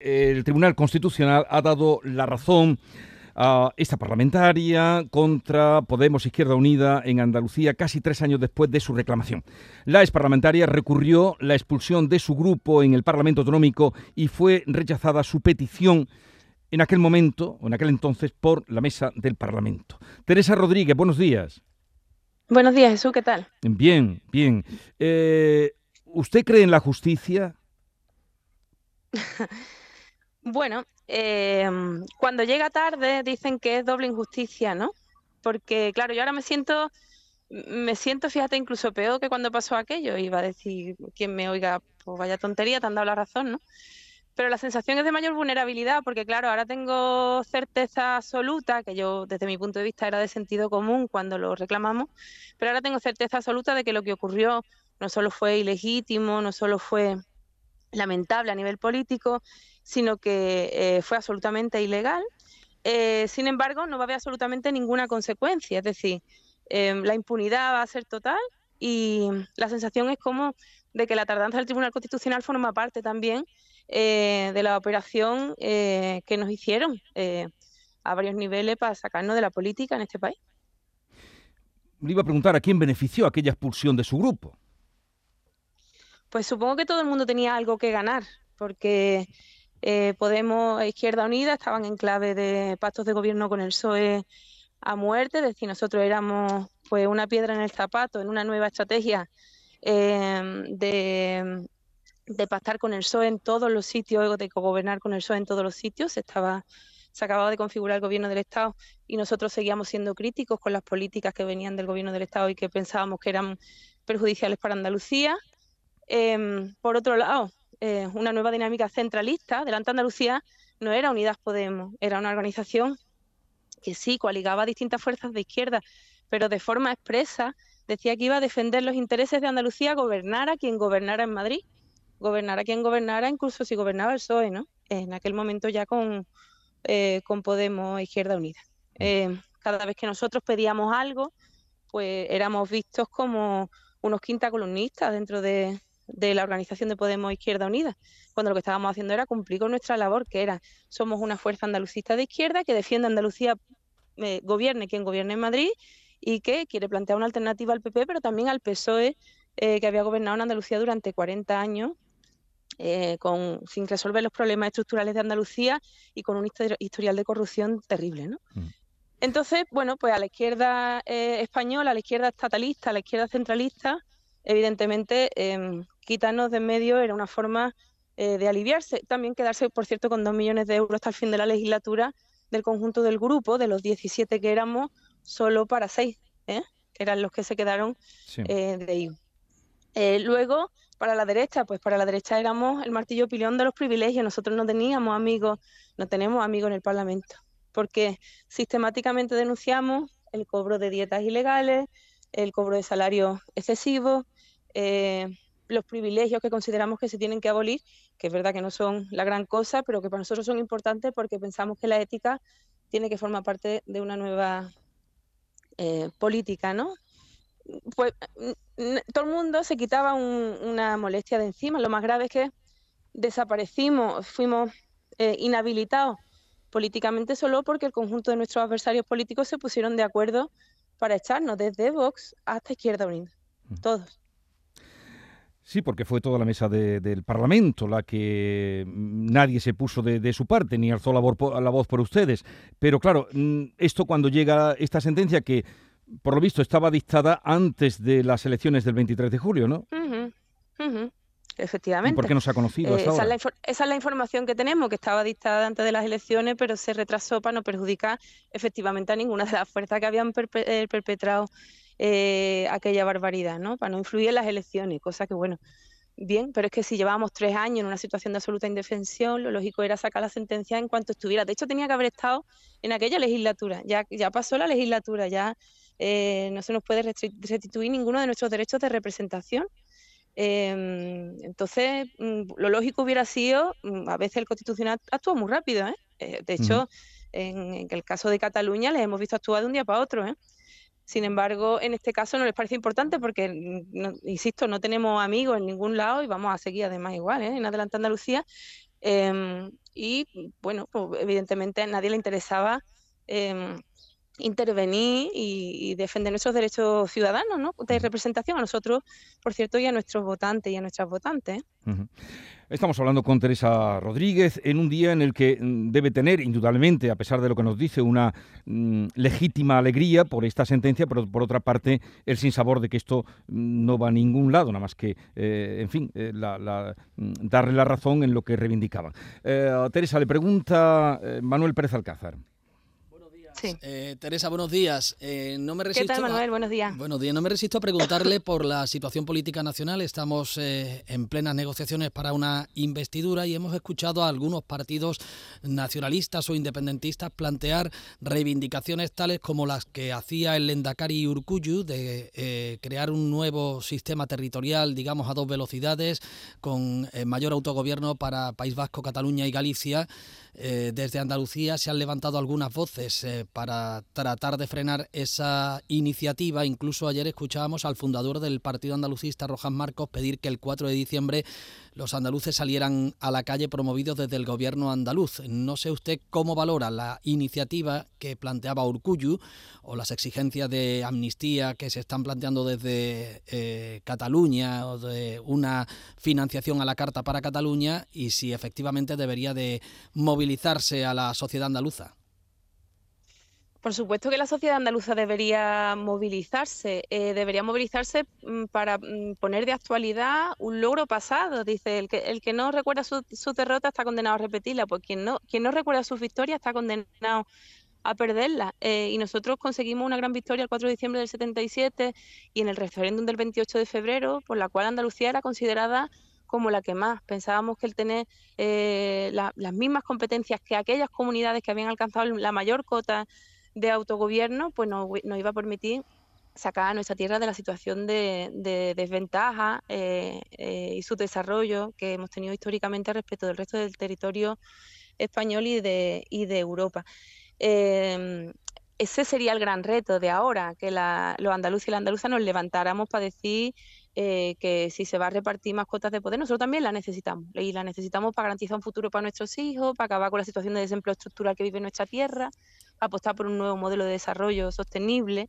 el Tribunal Constitucional ha dado la razón a esta parlamentaria contra Podemos Izquierda Unida en Andalucía casi tres años después de su reclamación. La ex parlamentaria recurrió la expulsión de su grupo en el Parlamento Autonómico y fue rechazada su petición en aquel momento, o en aquel entonces, por la mesa del Parlamento. Teresa Rodríguez, buenos días. Buenos días, Jesús, ¿qué tal? Bien, bien. Eh, ¿Usted cree en la justicia? Bueno, em, cuando llega tarde dicen que es doble injusticia, ¿no? Porque, claro, yo ahora me siento, me siento, fíjate, incluso peor que cuando pasó aquello. Iba a decir, quien me oiga, pues vaya tontería, te han dado la razón, ¿no? Pero la sensación es de mayor vulnerabilidad, porque claro, ahora tengo certeza absoluta, que yo desde mi punto de vista era de sentido común cuando lo reclamamos, pero ahora tengo certeza absoluta de que lo que ocurrió no solo fue ilegítimo, no solo fue lamentable a nivel político, sino que eh, fue absolutamente ilegal. Eh, sin embargo, no va a haber absolutamente ninguna consecuencia, es decir, em, la impunidad va a ser total y la sensación es como de que la tardanza del Tribunal Constitucional forma parte también eh, de la operación que nos hicieron a varios niveles para sacarnos de la política en este país. Le iba a preguntar a quién benefició aquella expulsión de su grupo. Pues supongo que todo el mundo tenía algo que ganar, porque eh, Podemos e Izquierda Unida estaban en clave de pactos de gobierno con el PSOE a muerte, es decir, nosotros éramos pues una piedra en el zapato en una nueva estrategia em, de, de, pactar con el PSOE en todos los sitios, de gobernar con el PSOE en todos los sitios. Se, estaba, se acababa de configurar el gobierno del Estado y nosotros seguíamos siendo críticos con las políticas que venían del gobierno del Estado y que pensábamos que eran perjudiciales para Andalucía. Em, por otro lado, eh, una nueva dinámica centralista. Delante Andalucía no era Unidas Podemos, era una organización que sí coaligaba a distintas fuerzas de izquierda, pero de forma expresa decía que iba a defender los intereses de Andalucía, gobernara quien gobernara en Madrid, gobernara quien gobernara, incluso si gobernaba el PSOE, ¿no? En aquel momento ya con, eh, con Podemos e Izquierda Unida. Mm. Eh, cada vez que nosotros pedíamos algo, pues éramos vistos como unos quinta columnistas dentro de, de la organización de Podemos Izquierda Unida, cuando lo que estábamos haciendo era cumplir con nuestra labor, que era, somos una fuerza andalucista de izquierda que defiende a Andalucía, eh, gobierne quien gobierne en Madrid, y que quiere plantear una alternativa al PP, pero también al PSOE, eh, que había gobernado en Andalucía durante 40 años, eh, con, sin resolver los problemas estructurales de Andalucía y con un historial de corrupción terrible. ¿no? Mm. Entonces, bueno, pues a la izquierda española, a la izquierda estatalista, a la izquierda centralista, evidentemente em, quitarnos de en medio era una forma eh, de aliviarse. También quedarse, por cierto, con dos millones de euros hasta el fin de la legislatura del conjunto del grupo, de los 17 que éramos, solo para seis, ¿eh? que eran los que se quedaron eh, de ahí. luego, para la derecha, pues para la derecha éramos el martillo pilón de los privilegios. Nosotros no teníamos amigos, no tenemos amigos en el Parlamento, porque sistemáticamente denunciamos el cobro de dietas ilegales, el cobro de salarios excesivos, eh, los privilegios que consideramos que se tienen que abolir, que es verdad que no son la gran cosa, pero que para nosotros son importantes porque pensamos que la ética tiene que formar parte de una nueva eh, política, ¿no? Pues todo el mundo se quitaba una molestia de encima. Lo más grave es que desaparecimos, fuimos eh, inhabilitados políticamente solo porque el conjunto de nuestros adversarios políticos se pusieron de acuerdo para echarnos desde Vox hasta Izquierda Unida, mm. todos. Sí, porque fue toda la mesa del Parlamento la que mm, nadie se puso de, su parte ni alzó la, voz por ustedes. Pero claro, mm, esto cuando llega esta sentencia que por lo visto estaba dictada antes de las elecciones del 23 de julio, ¿no? Efectivamente. ¿Por qué no se ha conocido eh, esa, Es la, información que tenemos, que estaba dictada antes de las elecciones, pero se retrasó para no perjudicar efectivamente a ninguna de las fuerzas que habían eh, perpetrado eh, aquella barbaridad, ¿no? Para no influir en las elecciones, cosa que, bueno, bien, pero es que si llevábamos tres años en una situación de absoluta indefensión, lo lógico era sacar la sentencia en cuanto estuviera. De hecho, tenía que haber estado en aquella legislatura, ya, ya pasó la legislatura, ya eh, no se nos puede restituir ninguno de nuestros derechos de representación. Em, entonces, mm, lo lógico hubiera sido, mm, a veces el Constitucional actúa muy rápido, ¿eh? de hecho, en, en, el caso de Cataluña les hemos visto actuar de un día para otro, ¿eh? Sin embargo, en este caso no les parece importante porque, mm, insisto, no tenemos amigos en ningún lado y vamos a seguir además igual, ¿eh? en Adelante Andalucía. Em, y bueno, pues, evidentemente a nadie le interesaba em, intervenir y, defender nuestros derechos ciudadanos, ¿no? De representación a nosotros, por cierto, y a nuestros votantes y a nuestras votantes. Estamos hablando con Teresa Rodríguez en un día en el que mm, debe tener, indudablemente, a pesar de lo que nos dice, una mm, legítima alegría por esta sentencia, pero por otra parte, el sinsabor de que esto mm, no va a ningún lado, nada más que, eh, en fin, eh, darle la razón en lo que reivindicaban. Eh, Teresa, le pregunta Manuel Pérez Alcázar. Eh, Teresa, buenos días. Eh, no me resisto ¿Qué tal, Manuel? buenos días. Buenos días. No me resisto a preguntarle por la situación política nacional. Estamos eh, en plenas negociaciones para una investidura y hemos escuchado a algunos partidos nacionalistas o independentistas plantear reivindicaciones tales como las que hacía el Lendakari Urcuyu de crear un nuevo sistema territorial, digamos, a dos velocidades, con mayor autogobierno para País Vasco, Cataluña y Galicia. desde Andalucía se han levantado algunas voces para tratar de frenar esa iniciativa. Incluso ayer escuchábamos al fundador del Partido Andalucista, Rojas Marcos, pedir que el 4 de diciembre los andaluces salieran a la calle promovidos desde el gobierno andaluz. No sé usted cómo valora la iniciativa que planteaba Urcuyu o las exigencias de amnistía que se están planteando desde eh, Cataluña o de una financiación a la carta para Cataluña y si efectivamente debería de movilizarse a la sociedad andaluza. Por supuesto que la sociedad andaluza debería movilizarse, eh, debería movilizarse mm, para mm, poner de actualidad un logro pasado. Dice, el que, el que no recuerda su, derrota está condenado a repetirla, pues quien no, quien no recuerda su victoria está condenado a perderla. Eh, y nosotros conseguimos una gran victoria el 4 de diciembre del 77 y en el referéndum del 28 de febrero, por la cual Andalucía era considerada como la que más. Pensábamos que el tener eh, las mismas competencias que aquellas comunidades que habían alcanzado la mayor cota de autogobierno, pues nos, iba a permitir sacar a nuestra tierra de la situación de, desventaja eh, eh, y su desarrollo que hemos tenido históricamente respecto del resto del territorio español y de, y de Europa. Em, ese sería el gran reto de ahora, que los andaluces y las andaluzas nos levantáramos para decir eh, que si se va a repartir más cuotas de poder, nosotros también la necesitamos. Y la necesitamos para garantizar un futuro para nuestros hijos, para acabar con la situación de desempleo estructural que vive nuestra tierra, apostar por un nuevo modelo de desarrollo sostenible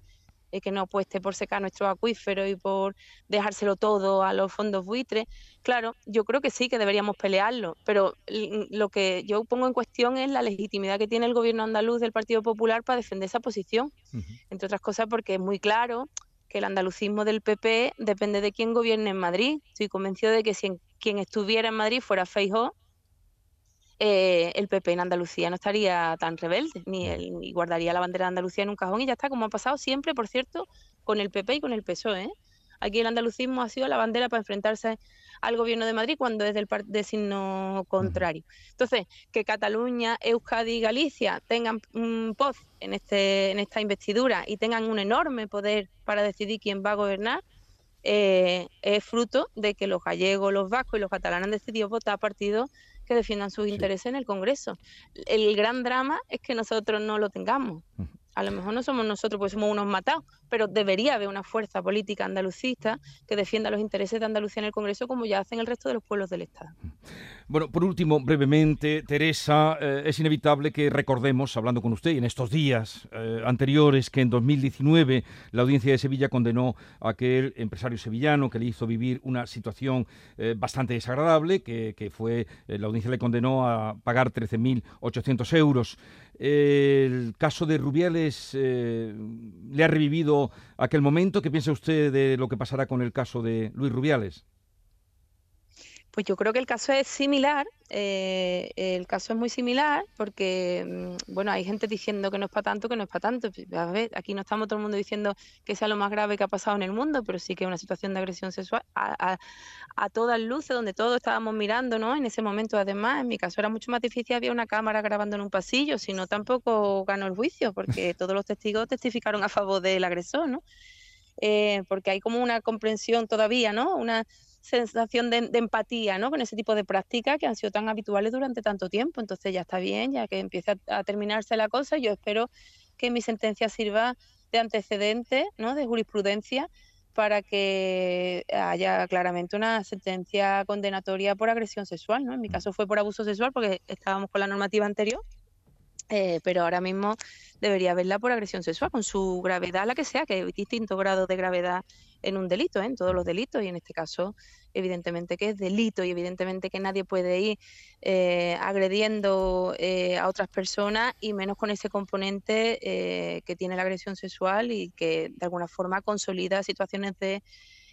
eh, que no apueste por secar nuestros acuíferos y por dejárselo todo a los fondos buitres. Claro, yo creo que sí, que deberíamos pelearlo, pero lo que yo pongo en cuestión es la legitimidad que tiene el gobierno andaluz del Partido Popular para defender esa posición, entre otras cosas porque es muy claro que el andalucismo del PP depende de quién gobierne en Madrid. Estoy convencido de que si quien estuviera en Madrid fuera Feijóo, eh, el PP en Andalucía no estaría tan rebelde, ni, el, ni guardaría la bandera de Andalucía en un cajón y ya está, como ha pasado siempre, por cierto, con el PP y con el PSOE. ¿eh? Aquí el andalucismo ha sido la bandera para enfrentarse al gobierno de Madrid cuando es del de signo contrario. Entonces, que Cataluña, Euskadi y Galicia tengan un voz en, este, en esta investidura y tengan un enorme poder para decidir quién va a gobernar, eh, es fruto de que los gallegos, los vascos y los catalanes han decidido votar a partidos que defiendan sus intereses en el Congreso. El gran drama es que nosotros no lo tengamos. A lo mejor no somos nosotros, pues somos unos matados, pero debería haber una fuerza política andalucista que defienda los intereses de Andalucía en el Congreso como ya hacen el resto de los pueblos del Estado. Bueno, por último, brevemente, Teresa, eh, es inevitable que recordemos, hablando con usted en estos días eh, anteriores, que en 2019 la audiencia de Sevilla condenó a aquel empresario sevillano que le hizo vivir una situación eh, bastante desagradable, que, que fue, la audiencia le condenó a pagar 13.800 euros. el caso de Rubiales le ha revivido aquel momento. ¿Qué piensa usted de lo que pasará con el caso de Luis Rubiales? Pues yo creo que el caso es similar, eh, el caso es muy similar porque, mm, bueno, hay gente diciendo que no es para tanto, que no es para tanto. Pues, a ver, aquí no estamos todo el mundo diciendo que sea lo más grave que ha pasado en el mundo, pero sí que es una situación de agresión sexual a, a, todas luces, donde todos estábamos mirando, ¿no? En ese momento, además, en mi caso era mucho más difícil, había una cámara grabando en un pasillo, si no tampoco ganó el juicio, porque todos los testigos testificaron a favor del agresor, ¿no? Eh, porque hay como una comprensión todavía, ¿no? Una sensación de, empatía ¿no? con ese tipo de prácticas que han sido tan habituales durante tanto tiempo. Entonces ya está bien, ya que empieza a, terminarse la cosa, yo espero que mi sentencia sirva de antecedente, ¿no? de jurisprudencia para que haya claramente una sentencia condenatoria por agresión sexual. ¿no? En mi caso fue por abuso sexual porque estábamos con la normativa anterior, eh, pero ahora mismo debería haberla por agresión sexual, con su gravedad, la que sea, que hay distintos grados de gravedad en un delito, ¿eh? en todos los delitos, y en este caso, evidentemente que es delito, y evidentemente que nadie puede ir eh, agrediendo eh, a otras personas, y menos con ese componente que tiene la agresión sexual y que de alguna forma consolida situaciones de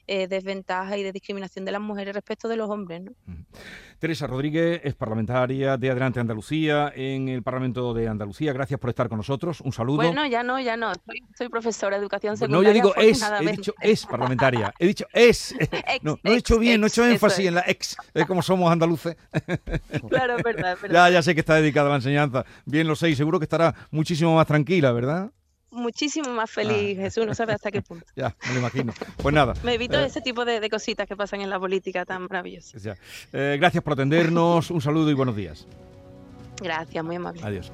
eh, desventaja y de discriminación de las mujeres respecto de los hombres. ¿no? Teresa Rodríguez es parlamentaria de Adelante Andalucía en el Parlamento de Andalucía. Gracias por estar con nosotros. Un saludo. Bueno, ya no, ya no. Soy, profesora de educación secundaria. No, yo digo es, he dicho es parlamentaria. He dicho es. no, no he dicho bien, no he hecho énfasis en la ex, es como somos andaluces. claro, verdad, verdad. Ya, ya sé que está dedicada a la enseñanza. Bien lo sé y seguro que estará muchísimo más tranquila, ¿verdad? Muchísimo más feliz, ah. Jesús, no sabe hasta qué punto. ya, me lo imagino. Pues nada. me evito eh, ese tipo de, cositas que pasan en la política tan maravillosas. Eh, gracias por atendernos, un saludo y buenos días. Gracias, muy amable. Adiós.